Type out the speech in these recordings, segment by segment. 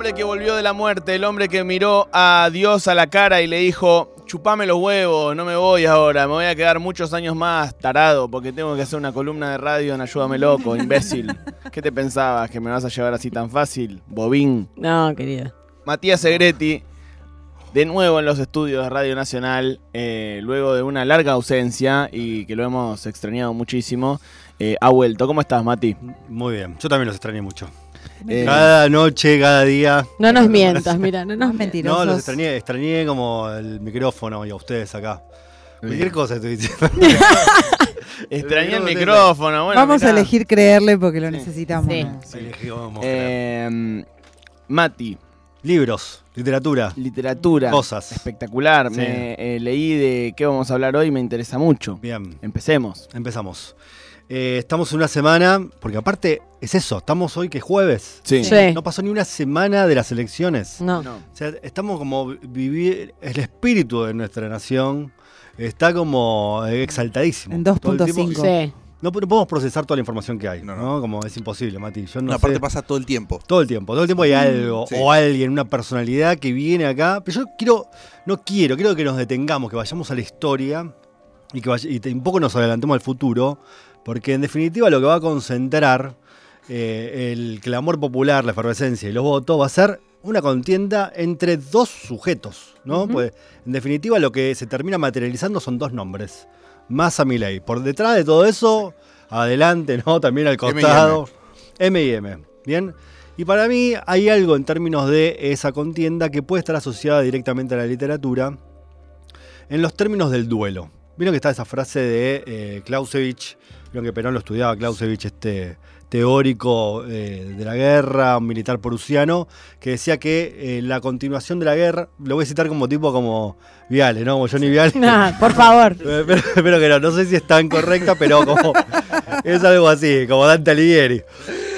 hombre que volvió de la muerte, el hombre que miró a Dios a la cara y le dijo, chupame los huevos, no me voy ahora, me voy a quedar muchos años más tarado porque tengo que hacer una columna de radio en Ayúdame Loco, imbécil. ¿Qué te pensabas? ¿Que me vas a llevar así tan fácil? Bobín. No, querida. Matías Segretti, de nuevo en los estudios de Radio Nacional, eh, luego de una larga ausencia y que lo hemos extrañado muchísimo, eh, ha vuelto. ¿Cómo estás, Mati? Muy bien, yo también los extrañé mucho. Eh, Cada noche, cada día. No nos mientas, mira, no nos mentirosos. No, los extrañé, extrañé como el micrófono y a ustedes acá. Cualquier cosa estoy diciendo. extrañé el micrófono. Bueno, Vamos a elegir creerle porque lo Sí. necesitamos. Sí. ¿no? Sí, elegí, vamos, Eh, Mati, Libros, literatura, literatura. cosas. Espectacular. Sí. Me eh, leí de qué vamos a hablar hoy, me interesa mucho. Bien, Empecemos. empezamos. Eh, estamos en una semana, porque aparte es eso, estamos hoy que es jueves. Sí. Sí. No pasó ni una semana de las elecciones. No. No. O sea, estamos como vivir, el espíritu de nuestra nación está como eh, exaltadísimo. En Todo el tiempo- 2.5. Sí. No, no podemos procesar toda la información que hay, No, ¿no? no. Como es imposible, Mati. Yo no No, sé. aparte pasa todo el tiempo. Todo el tiempo, todo el tiempo hay algo Sí. o alguien, una personalidad que viene acá. Pero yo quiero, no quiero, quiero que nos detengamos, que vayamos a la historia y que vaya- y un poco nos adelantemos al futuro, porque en definitiva lo que va a concentrar eh, el clamor popular, la efervescencia y los votos va a ser una contienda entre dos sujetos, ¿no? Pues en definitiva lo que se termina materializando son dos nombres. Massa Milei. Por detrás de todo eso, adelante, ¿no? También al costado. M y M. Bien. Y para mí hay algo en términos de esa contienda que puede estar asociada directamente a la literatura en los términos del duelo. Vieron que está esa frase de eh, Clausewitz, vieron que Perón lo estudiaba Clausewitz, este teórico eh, de la guerra, un militar prusiano, que decía que eh, la continuación de la guerra, lo voy a citar como tipo como Viale, ¿no? Como Johnny Viale. Por favor. Pero, pero que no, no sé si es tan correcta, pero como es algo así, como Dante Alighieri.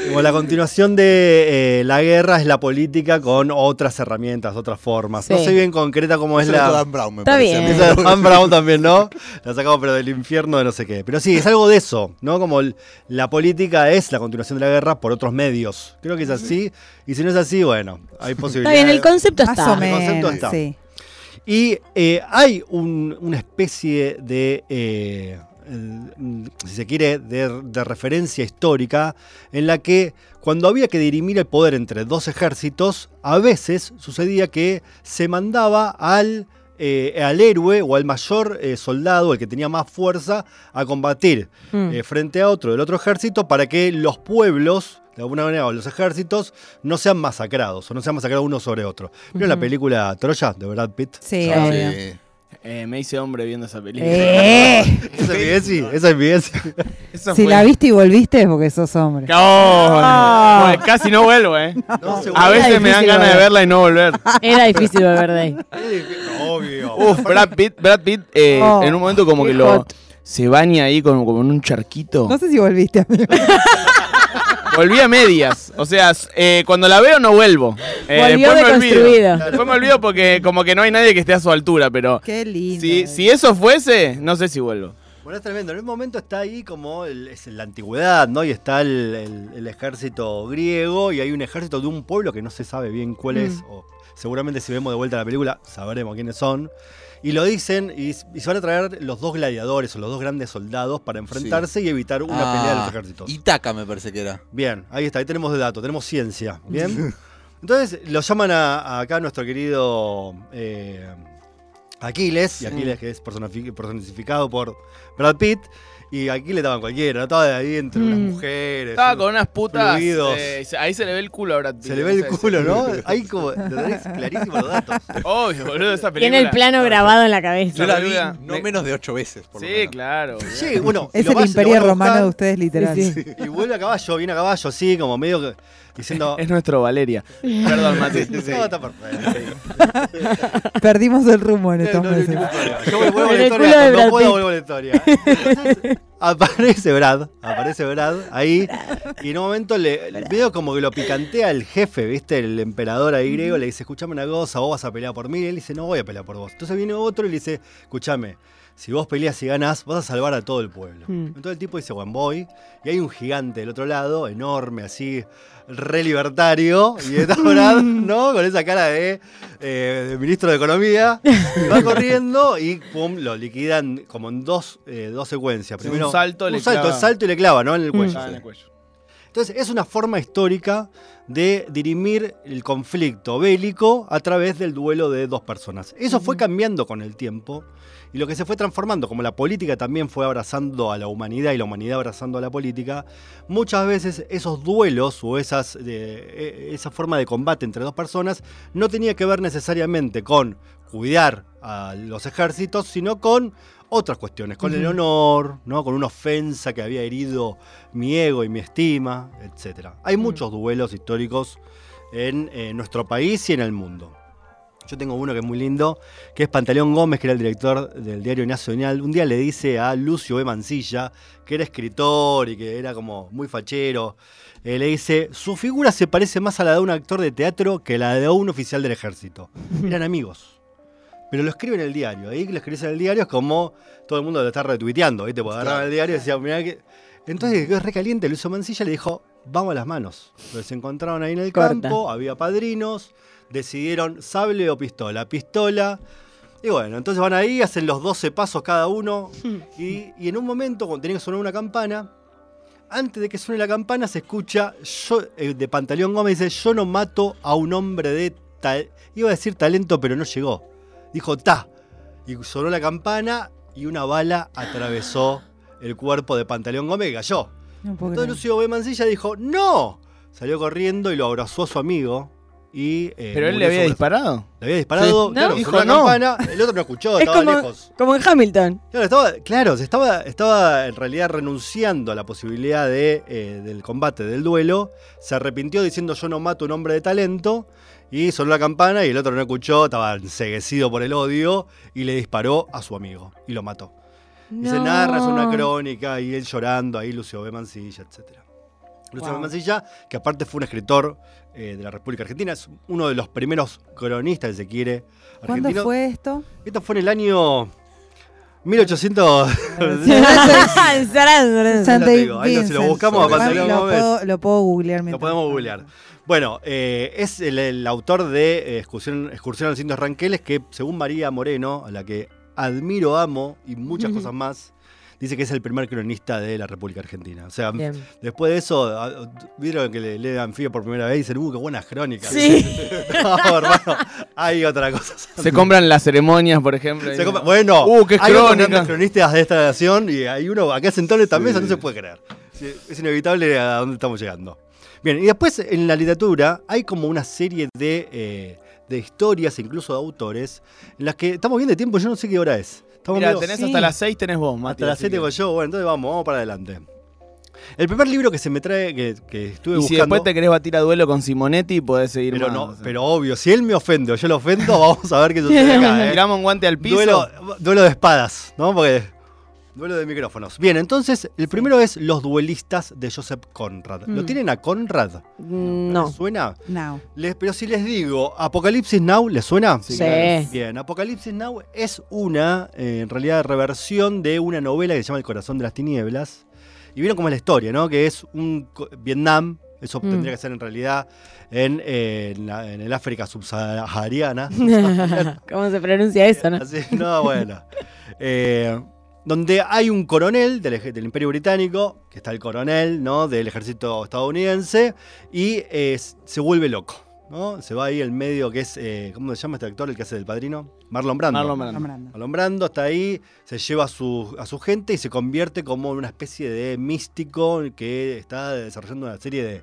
Como la continuación de eh, la guerra es la política con otras herramientas, otras formas. No Sí. sé bien concreta cómo es de la. Dan Brown, me Está parece bien. Esa de Dan Brown también, ¿no? La sacamos pero del infierno de no sé qué. Pero sí, es algo de eso, ¿no? Como el- la política es la continuación de la guerra por otros medios. Creo que es así. Y si no es así, bueno, hay Está posibilidades. bien, el concepto Más está. o menos. concepto está. Sí. Y eh, hay un- una especie de, eh, si se quiere, de, de referencia histórica en la que cuando había que dirimir el poder entre dos ejércitos, a veces sucedía que se mandaba al, eh, al héroe o al mayor eh, soldado, el que tenía más fuerza, a combatir Mm. eh, frente a otro del otro ejército para que los pueblos, de alguna manera, o los ejércitos, no sean masacrados o no sean masacrados uno sobre otro. ¿Vieron la película Troya de Brad Pitt? Sí, Ah, sí. Eh, me hice hombre viendo esa película. Eh, ¿Esa es Viesi? ¿Esa es? Eso si fue- la viste y volviste es porque sos hombre. No, casi no vuelvo, ¿eh. No, A veces me dan ganas de verla y no volver. Era difícil volver de ahí. Obvio. Uf, Brad Pitt, Brad Pitt eh, Oh, en un momento como que lo hot. se baña ahí como, como en un charquito. No sé si volviste, amigo. Volví a medias. O sea, eh, cuando la veo no vuelvo. Eh, Volvió después me olvido. Después me olvido porque como que no hay nadie que esté a su altura, pero Qué lindo. si, si eso fuese, no sé si vuelvo. Bueno, es tremendo. En un momento está ahí como el- es la antigüedad, ¿no? Y está el, el- el ejército griego y hay un ejército de un pueblo que no se sabe bien cuál es. Mm. O seguramente si vemos de vuelta la película sabremos quiénes son. Y lo dicen y, y se van a traer los dos gladiadores o los dos grandes soldados para enfrentarse y evitar una Ah, pelea de los ejércitos. Itaca me parece que era. Bien, ahí está, ahí tenemos de datos, tenemos ciencia. Bien. Entonces lo llaman a, a acá nuestro querido eh, Aquiles, y Aquiles que es personifi- personificado por Brad Pitt, y Aquiles estaba en cualquiera, ¿no? estaba de ahí entre unas Mm. mujeres. Estaba con unas putas. Eh, ahí se le ve el culo a Brad Pitt. Se le ve el no culo. ¿no? Ahí como, lo tenés clarísimo los datos. Obvio, boludo, esa película. Tiene el plano grabado en la cabeza. Yo la vi no me- menos de ocho veces. Por lo Sí, menos. claro. boludo. Sí, bueno. y Es lo el vas- lo imperio van a romano buscar, de ustedes, literal. Sí, sí. Y vuelve a caballo, viene a caballo, así, como medio que diciendo. Es nuestro Valeria. Perdón, Mati. No, está perfecto. Perdimos el rumbo en No, estos no, no meses. tiene problema. Yo vuelvo a En la el historia, de cuando Brad puedo Pitt. vuelvo a la historia. Entonces, aparece Brad, aparece Brad ahí, y en un momento le veo como que lo picantea el jefe, ¿viste? El emperador ahí griego, le dice, escuchame una cosa, vos vas a pelear por mí, y él dice, no voy a pelear por vos. Entonces viene otro y le dice, escúchame, si vos peleas y ganás, vas a salvar a todo el pueblo. Mm. Entonces el tipo dice, bueno, voy. Y hay un gigante del otro lado, enorme, así, re libertario. Y está Brad, ¿no? Con esa cara de, eh, de ministro de Economía. Y va corriendo y pum, lo liquidan como en dos, eh, dos secuencias. Sí, un Primero, salto, un le salto, clava. el salto y le clava, ¿no? En el cuello. Ah, en el cuello. Entonces es una forma histórica de dirimir el conflicto bélico a través del duelo de dos personas. Eso fue cambiando con el tiempo y lo que se fue transformando, como la política también fue abrazando a la humanidad y la humanidad abrazando a la política, muchas veces esos duelos o esas, eh, esa forma de combate entre dos personas no tenía que ver necesariamente con cuidar a los ejércitos, sino con otras cuestiones, con el honor, ¿no? con una ofensa que había herido mi ego y mi estima, etc. Hay muchos duelos históricos en eh, nuestro país y en el mundo. Yo tengo uno que es muy lindo, que es Pantaleón Gómez, que era el director del diario Nacional. Un día le dice a Lucio B. Mancilla, que era escritor y que era como muy fachero, eh, le dice, su figura se parece más a la de un actor de teatro que la de un oficial del ejército. Eran amigos. Pero lo escribe en el diario. Ahí que lo escribes en el diario es como todo el mundo lo está retuiteando, ¿viste? Porque agarraba el diario y decía, mirá que... Entonces quedó re caliente, Lucio Mancilla le dijo, vamos a las manos. Entonces se encontraron ahí en el Corta. campo, había padrinos, decidieron sable o pistola. Pistola. Y bueno, entonces van ahí, hacen los 12 pasos cada uno. Y, y en un momento, cuando tenía que sonar una campana, antes de que suene la campana, se escucha yo, eh, de Pantaleón Gómez, dice, yo no mato a un hombre de tal... Iba a decir talento, pero no llegó. Dijo, ta. Y sonó la campana y una bala atravesó el cuerpo de Pantaleón Gómez y cayó. No Entonces. Lucio B. Mancilla dijo, ¡no! Salió corriendo y lo abrazó a su amigo. Y, eh, Pero él le había disparado. Le había disparado, Sí. claro, No. Dijo, la no. campana, el otro no escuchó, Es estaba como, lejos. como en Hamilton. Claro, estaba, claro, se estaba, estaba en realidad renunciando a la posibilidad de, eh, del combate, del duelo. Se arrepintió diciendo yo no mato a un hombre de talento. Y sonó la campana y el otro no escuchó, estaba enseguecido por el odio y le disparó a su amigo y lo mató. Y se narra, es una crónica, y él llorando, ahí Lucio B. Mancilla, etc. Lucio B. Wow. Mancilla, que aparte fue un escritor eh, de la República Argentina, es uno de los primeros cronistas, si se quiere, ¿Cuándo argentino. fue esto? Esto fue en el año 1800. San Ya te Dave digo, ahí lo- si lo buscamos lo, Gómez. puedo, lo puedo googlear. Lo podemos tanto. googlear. Bueno, eh, es el, el autor de eh, Excursión, Excursión a los Indios Ranqueles, que según María Moreno, a la que admiro, amo y muchas cosas más, dice que es el primer cronista de la República Argentina. O sea, Bien. después de eso, a- vieron que le lean FIA por primera vez y dicen, uh, qué buenas crónicas. Sí. no, hermano, hay otra cosa. Se compran las ceremonias, por ejemplo. Se compra- bueno, Uh, qué hay crónica. cronistas de esta nación y hay uno acá sentado en esta Sí. mesa, no se puede creer. Es inevitable a dónde estamos llegando. Bien, y después en la literatura hay como una serie de, eh, de historias, incluso de autores, en las que estamos bien de tiempo, yo no sé qué hora es. Estamos Mira, medio- tenés Sí. hasta las 6, tenés vos, Mati. hasta las así 7 que- con yo, bueno, entonces vamos, vamos para adelante. El primer libro que se me trae, que, que estuve Y si buscando... después te querés batir a duelo con Simonetti, podés seguir pero, más. no, o sea. pero obvio, si él me ofende o yo lo ofendo, vamos a ver qué sucede acá. ¿eh? Tiramos un guante al piso. Duelo, duelo de espadas, ¿no? Porque. Duelo de micrófonos. Bien, entonces, el primero es Los duelistas de Joseph Conrad. ¿Lo Mm. tienen a Conrad? No. ¿Les ¿Suena? No. Les- pero si les digo, Apocalipsis Now, ¿les suena? Sí. Bien, Apocalipsis Now es una, eh, en realidad, reversión de una novela que se llama El corazón de las tinieblas. Y vieron cómo es la historia, ¿no? Que es un Vietnam, eso Mm. tendría que ser en realidad en, eh, en la- en el África subsahariana. ¿Cómo se pronuncia eso, no? Así, no, bueno. Eh, donde hay un coronel del, Imperio Británico, que está el coronel, ¿no? Del ejército estadounidense, y eh, se vuelve loco, ¿no? Se va ahí el medio que es, eh, ¿cómo se llama este actor, el que hace del padrino? Marlon Brando. Marlon Brando. Marlon Brando está ahí, se lleva a su, a su gente y se convierte como una especie de místico que está desarrollando una serie de,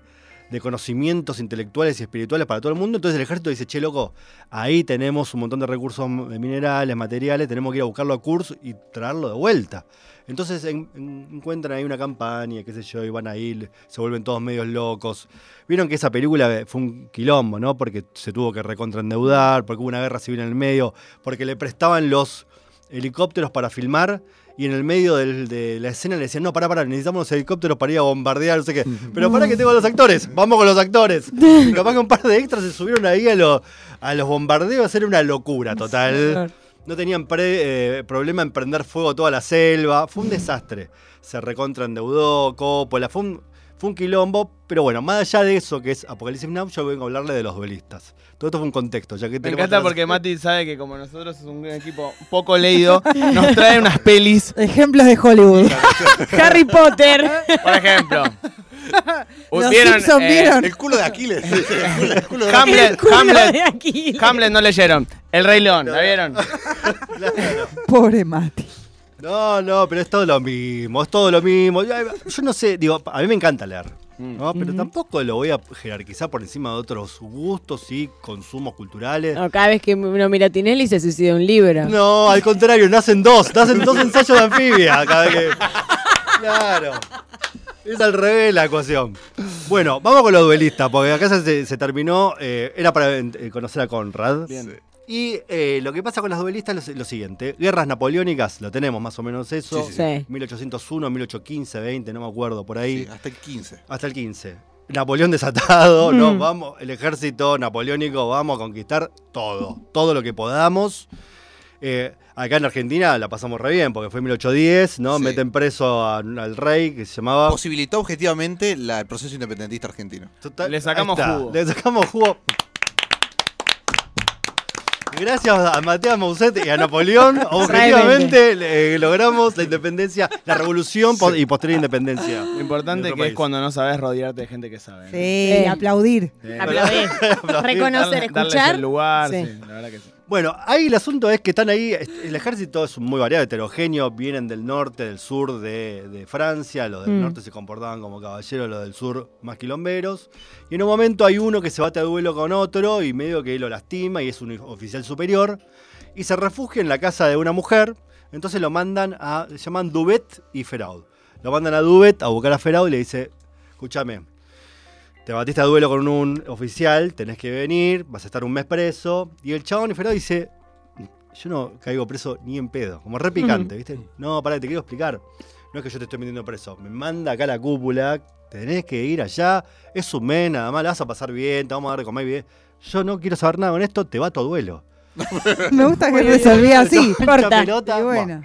de conocimientos intelectuales y espirituales para todo el mundo. Entonces el ejército dice, che, loco, ahí tenemos un montón de recursos m- minerales, materiales, tenemos que ir a buscarlo a Kurz y traerlo de vuelta. Entonces en- en- encuentran ahí una campaña, qué sé yo, y van ahí, se vuelven todos medios locos. Vieron que esa película fue un quilombo, ¿no? Porque se tuvo que recontraendeudar, porque hubo una guerra civil en el medio, porque le prestaban los helicópteros para filmar y en el medio del- de la escena le decían, no, pará, pará, necesitamos los helicópteros para ir a bombardear, no sé qué. Pero pará que tengo a los actores, vamos con los actores. Capaz que un par de extras se subieron ahí a, lo- a los bombardeos, era una locura total. No tenían pre- eh, problema en prender fuego toda la selva. Fue un desastre. Se recontra endeudó, Coppola. Fue un, fue un quilombo. Pero bueno, más allá de eso que es Apocalipsis Now, yo vengo a hablarle de los duelistas. Todo esto fue un contexto. Ya que Me encanta atrás- porque Mati sabe que como nosotros es un equipo poco leído, nos trae unas pelis, Ejemplos de Hollywood. Harry Potter. por ejemplo. Los ¿Vieron, Simpson eh, vieron. El culo de Aquiles. El culo, el culo de Hamlet, El culo Hamlet, de Aquiles. Hamlet no leyeron. El Rey León, ¿la vieron? Pobre Mati. No, no, pero es todo lo mismo, es todo lo mismo. Yo no sé, digo, a mí me encanta leer, ¿no? Pero tampoco lo voy a jerarquizar por encima de otros gustos y consumos culturales. No, cada vez que uno mira a Tinelli se suicida un libro. No, al contrario, nacen dos, nacen dos ensayos de anfibia cada vez que. Claro. Es al revés la ecuación. Bueno, vamos con los duelistas, porque acá se, se terminó. eh, era para eh, conocer a Conrad. Bien. Y eh, lo que pasa con las duelistas es lo, lo siguiente: guerras napoleónicas, lo tenemos más o menos eso. Sí, sí, Sí. 1801, 1815, 20, no me acuerdo, por ahí. Sí, hasta el 15. Hasta el 15. Napoleón desatado, ¿no? Mm. Vamos, el ejército napoleónico, vamos a conquistar todo, todo lo que podamos. Eh, acá en Argentina la pasamos re bien, porque fue 1810, ¿no? Sí. Meten preso a- al rey que se llamaba. Posibilitó objetivamente la- el proceso independentista argentino. Total- Le sacamos jugo. Le sacamos jugo. Gracias a Matías Mousset y a Napoleón, objetivamente eh, logramos la independencia, la revolución po- y posterior independencia. Lo importante que es cuando no sabes rodearte de gente que sabe. ¿no? Sí, aplaudir. Sí. Aplaudir. Reconocer, Darle- darles escuchar. el lugar, Sí. sí, la verdad que sí. Bueno, ahí el asunto es que están ahí, el ejército es muy variado, heterogéneo, vienen del norte, del sur de, de Francia, los del Mm. norte se comportaban como caballeros, los del sur más quilomberos, y en un momento hay uno que se bate a duelo con otro y medio que lo lastima y es un oficial superior, y se refugia en la casa de una mujer, entonces lo mandan a, se llaman Dubet y Feraud. Lo mandan a Dubet a buscar a Feraud y le dice, escúchame, te batiste a duelo con un oficial, tenés que venir, vas a estar un mes preso. Y el chabón y Feraud dice, yo no caigo preso ni en pedo, como re picante, ¿viste? No, pará, te quiero explicar. No es que yo te estoy metiendo preso, me manda acá la cúpula, tenés que ir allá, es un mes, nada más, la vas a pasar bien, te vamos a dar de comer bien. Yo no quiero saber nada con esto, te bato a duelo. Me gusta que resolvía así. Corta. Pelota, Y bueno.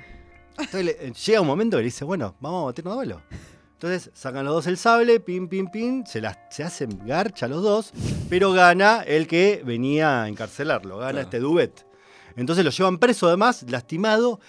Entonces llega un momento que le dice, bueno, vamos a batirnos a duelo. Entonces sacan los dos el sable, pim, pim, pim, se, las, se hacen garcha los dos, pero gana el que venía a encarcelarlo, gana Claro. este Dubet. Entonces lo llevan preso además, lastimado,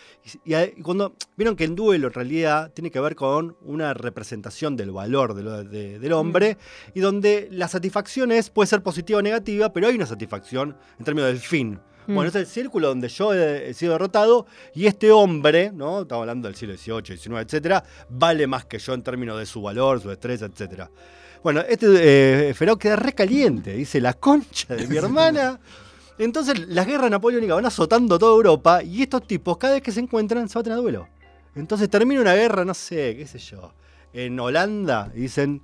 y, cuando vieron que el duelo en realidad tiene que ver con una representación del valor de lo- de- del hombre, y donde la satisfacción es, puede ser positiva o negativa, pero hay una satisfacción en términos del fin. Bueno, es el círculo donde yo he, he sido derrotado y este hombre, ¿no? Estamos hablando del siglo XVIII, XIX, etcétera, vale más que yo en términos de su valor, su destreza, etcétera. Bueno, este eh, Ferao queda recaliente, dice la concha de mi hermana. Entonces las guerras napoleónicas van azotando toda Europa y estos tipos cada vez que se encuentran se baten a duelo. Entonces termina una guerra, no sé, qué sé yo, en Holanda y dicen,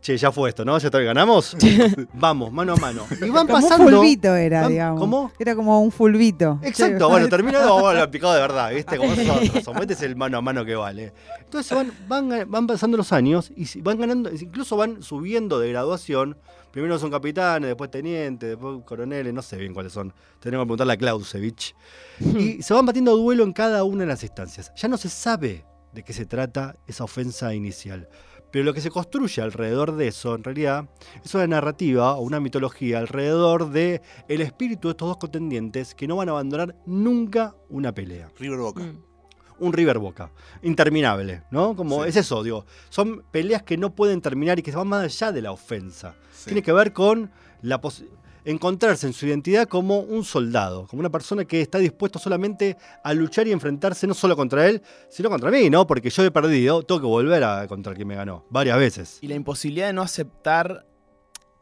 che, ya fue esto, ¿no? Ya está, ganamos. Vamos, mano a mano. Y van Como pasando. un fulbito era, van- digamos. ¿Cómo? Era como un fulbito. Exacto, bueno, terminó bueno, lo picado de verdad, ¿viste? Como nosotros, somos, este es el mano a mano que vale. Entonces van, van, van pasando los años y van ganando, incluso van subiendo de graduación. Primero son capitanes, después tenientes, después coroneles, no sé bien cuáles son. Tenemos que preguntarle a Clausewitz. Y se van batiendo duelo en cada una de las instancias. Ya no se sabe de qué se trata esa ofensa inicial. Pero lo que se construye alrededor de eso, en realidad, es una narrativa o una mitología alrededor de el espíritu de estos dos contendientes que no van a abandonar nunca una pelea. River Boca. Mm. Un River Boca. Interminable, ¿no? Como Sí. es eso, digo. Son peleas que no pueden terminar y que van más allá de la ofensa. Sí. Tiene que ver con la pos- encontrarse en su identidad como un soldado, como una persona que está dispuesto solamente a luchar y enfrentarse no solo contra él, sino contra mí, ¿no? Porque yo he perdido, tengo que volver a contra el que me ganó, varias veces. Y la imposibilidad de no aceptar,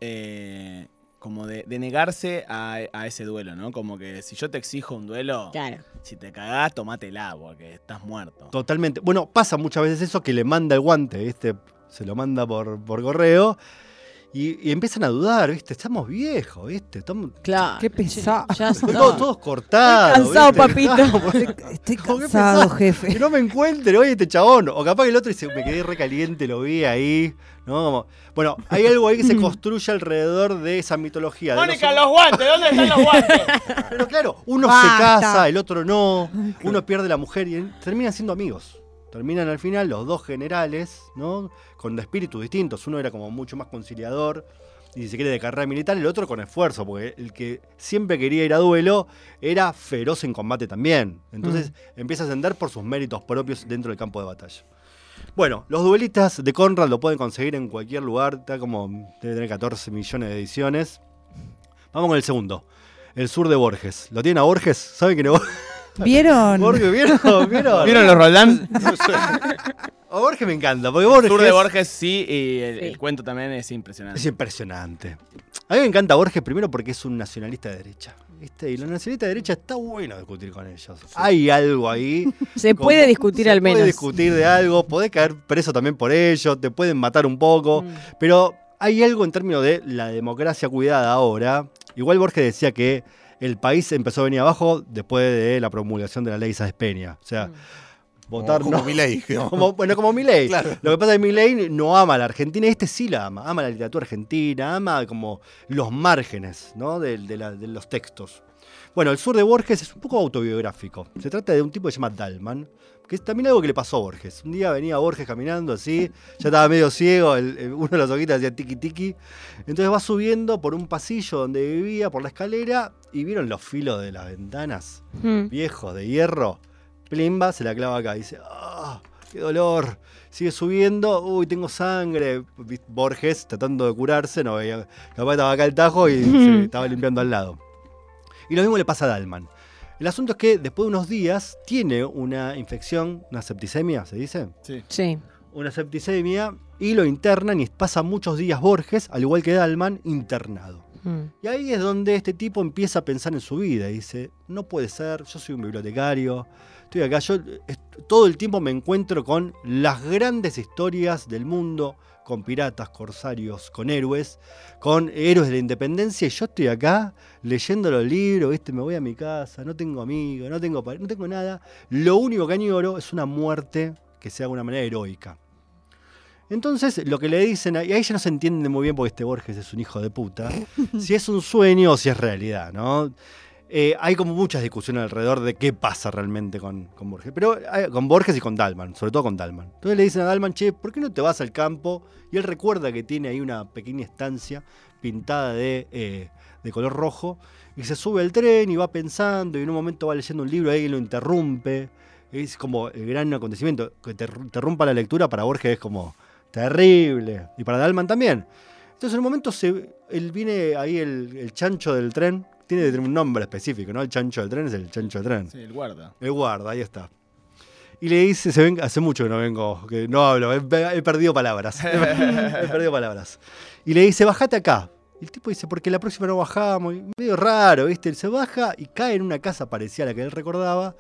eh, como de, de negarse a, a ese duelo, ¿no? Como que si yo te exijo un duelo, Claro. si te cagás, tomátela, porque estás muerto. Totalmente. Bueno, pasa muchas veces eso que le manda el guante, ¿viste? Se lo manda por, por correo. Y, y empiezan a dudar, ¿viste? Estamos viejos, ¿viste? Estamos Claro. Qué pesado. Ya está. todos, todos cortados. Estoy cansado, ¿viste? papito. Estoy que cansado, pesado. Que jefe. no me encuentre, oye, este chabón. O capaz que el otro dice, me quedé recaliente, lo vi ahí. ¿no? Como- bueno, hay algo ahí que se construye alrededor de esa mitología. de Mónica, los- los guantes, ¿dónde están los guantes? Pero claro, uno Basta. se casa, el otro no. Uno pierde la mujer y terminan siendo amigos. Terminan al final los dos generales, ¿no? Con espíritus distintos. Uno era como mucho más conciliador y si se quiere de carrera militar, el otro con esfuerzo, porque el que siempre quería ir a duelo era feroz en combate también. Entonces empieza a ascender por sus méritos propios dentro del campo de batalla. Bueno, los duelistas de Conrad lo pueden conseguir en cualquier lugar, está como, debe tener 14 millones de ediciones. Vamos con el segundo, el sur de Borges. ¿Lo tienen a Borges? ¿Saben quién es Borges? ¿Vieron? Borges, ¿vieron? ¿Vieron? ¿Vieron los Roldán? A Borges me encanta, porque Borges, Sur de Borges sí, y el, Sí. el cuento también es impresionante. es impresionante. A mí me encanta Borges primero porque es un nacionalista de derecha. ¿viste? Y los nacionalistas de derecha está bueno discutir con ellos. Hay algo ahí. Se como- puede discutir se al menos. Puede discutir de algo, podés caer preso también por ello, te pueden matar un poco. Mm. Pero hay algo en términos de la democracia cuidada ahora. Igual Borges decía que el país empezó a venir abajo después de la promulgación de la ley Sáenz Peña. O sea, votar como no. Milei. Como, bueno, como Milei. Claro. Lo que pasa es que Milei no ama a la Argentina, y este sí la ama. Ama la literatura argentina, ama como los márgenes ¿no? de, de la- de los textos. Bueno, el sur de Borges es un poco autobiográfico. Se trata de un tipo que se llama Dalman, que es también algo que le pasó a Borges. Un día venía Borges caminando así, ya estaba medio ciego, el- el- uno de los ojitos hacía tiki tiki. Entonces va subiendo por un pasillo donde vivía, por la escalera, y vieron los filos de las ventanas Mm. viejos de hierro. Plimba, se la clava acá. Dice, ¡ah! ¡Qué dolor! Sigue subiendo, uy, tengo sangre. Borges tratando de curarse, no veía. Capaz estaba acá el tajo y se estaba limpiando al lado. Y lo mismo le pasa a Dalman. El asunto es que después de unos días tiene una infección, una septicemia, ¿se dice? Sí. Sí. Una septicemia y lo internan y pasa muchos días Borges, al igual que Dalman, internado. Mm. Y ahí es donde este tipo empieza a pensar en su vida y dice, no puede ser, yo soy un bibliotecario, estoy acá, yo todo el tiempo me encuentro con las grandes historias del mundo, con piratas, corsarios, con héroes, con héroes de la independencia y yo estoy acá leyendo los libros, me voy a mi casa, no tengo amigos, no tengo, no tengo nada, lo único que añoro es una muerte que sea de una manera heroica. Entonces, lo que le dicen, y ahí ya no se entiende muy bien porque este Borges es un hijo de puta, si es un sueño o si es realidad, ¿no? Eh, hay como muchas discusiones alrededor de qué pasa realmente con, Borges. Pero eh, con Borges y con Dalman, sobre todo con Dalman. Entonces le dicen a Dalman, che, ¿por qué no te vas al campo? Y él recuerda que tiene ahí una pequeña estancia pintada de, eh, de color rojo. Y se sube al tren y va pensando y en un momento va leyendo un libro ahí lo interrumpe. Es como el gran acontecimiento. Que te interrumpa la lectura para Borges es como terrible. Y para Dalman también. Entonces en un momento se, él viene ahí el chancho del tren. Tiene que tener un nombre específico, ¿no? El chancho del tren es el chancho del tren. Sí, el guarda. El guarda, ahí está. Y le dice, se ven, hace mucho que no vengo, que no hablo, he, he perdido palabras. he perdido palabras. Y le dice, bajate acá. Y el tipo dice, porque la próxima no bajamos. Y medio raro, ¿viste? Él se baja y cae en una casa parecida a la que él recordaba.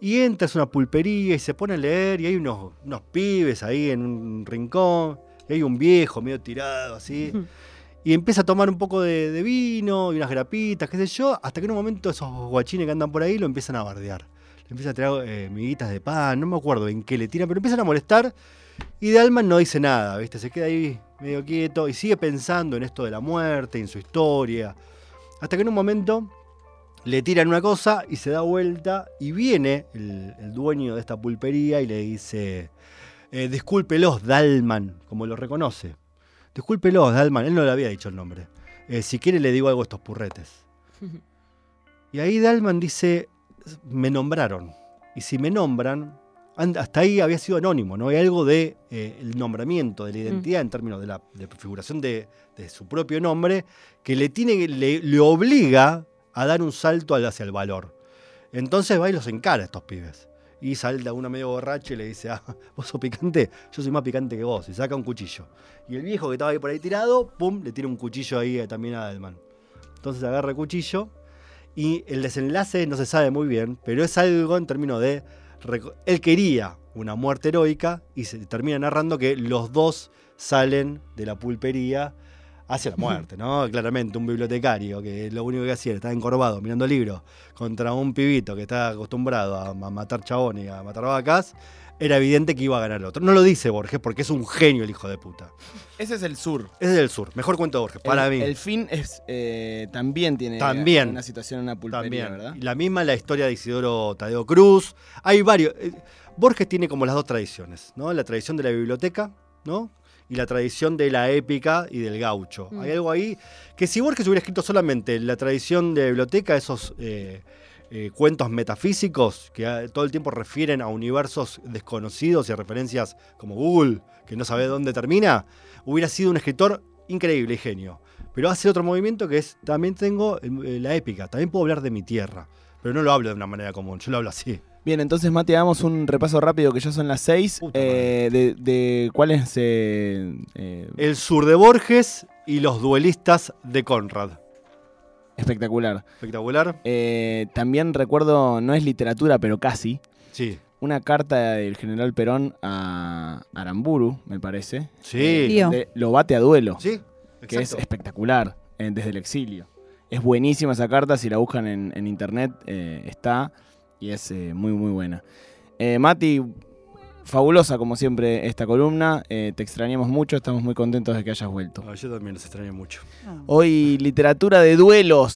Y entra, es una pulpería y se pone a leer. Y hay unos, unos pibes ahí en un rincón. Y hay un viejo medio tirado así. Y empieza a tomar un poco de, de vino y unas grapitas, qué sé yo, hasta que en un momento esos guachines que andan por ahí lo empiezan a bardear. Le empiezan a tirar eh, miguitas de pan, no me acuerdo en qué le tiran, pero empiezan a molestar. Y Dalman no dice nada, ¿viste? Se queda ahí medio quieto y sigue pensando en esto de la muerte, en su historia. Hasta que en un momento le tiran una cosa y se da vuelta y viene el, el dueño de esta pulpería y le dice, eh, discúlpelos, Dalman, como lo reconoce. Discúlpelos, Dalman, él no le había dicho el nombre. Eh, si quiere le digo algo a estos purretes. Y ahí Dalman dice, me nombraron. Y si me nombran, hasta ahí había sido anónimo, ¿no? Hay algo de eh, el nombramiento, de la identidad en términos de la de configuración de, de su propio nombre, que le, tiene, le, le obliga a dar un salto al- hacia el valor. Entonces va y los encara a estos pibes. Y salta uno medio borracho y le dice, ah, vos sos picante, yo soy más picante que vos. Y saca un cuchillo. Y el viejo que estaba ahí por ahí tirado, pum, le tira un cuchillo ahí eh, también a Dalman. Entonces agarra el cuchillo y el desenlace no se sabe muy bien, pero es algo en términos de... Él quería una muerte heroica y se termina narrando que los dos salen de la pulpería hacia la muerte, ¿no? Claramente, un bibliotecario que lo único que hacía era estar encorvado mirando libros contra un pibito que está acostumbrado a, matar chabones y a matar vacas, era evidente que iba a ganar el otro. No lo dice Borges porque es un genio el hijo de puta. Ese es el sur. Ese es del sur, mejor cuento de Borges, para el, mí. El fin es eh, también tiene También. una situación en una pulpería, También. ¿verdad? La misma la historia de Isidoro Tadeo Cruz. Hay varios. eh, Borges tiene como las dos tradiciones, ¿no? La tradición de la biblioteca, ¿no? Y la tradición de la épica y del gaucho. Mm. Hay algo ahí que si Borges hubiera escrito solamente la tradición de la biblioteca, esos eh, eh, cuentos metafísicos que todo el tiempo refieren a universos desconocidos y a referencias como Google, que no sabe dónde termina, hubiera sido un escritor increíble y genio. Pero hace otro movimiento que es, también tengo eh, la épica, también puedo hablar de mi tierra, pero no lo hablo de una manera común, yo lo hablo así. Bien, entonces Mati, hagamos un repaso rápido que ya son las seis. Eh, de, de cuáles eh, eh, El sur de Borges y los duelistas de Conrad. espectacular. Espectacular. Eh, también recuerdo, no es literatura, pero casi, Sí. una carta del general Perón a Aramburu, me parece. Sí. Lo bate a duelo. Sí. que es espectacular eh, desde el exilio. Es buenísima esa carta, si la buscan en, en internet eh, está y es eh, muy muy buena. Eh, Mati, fabulosa como siempre esta columna, eh, te extrañamos mucho, estamos muy contentos de que hayas vuelto. Ah, yo también los extraño mucho. No. Hoy literatura de duelos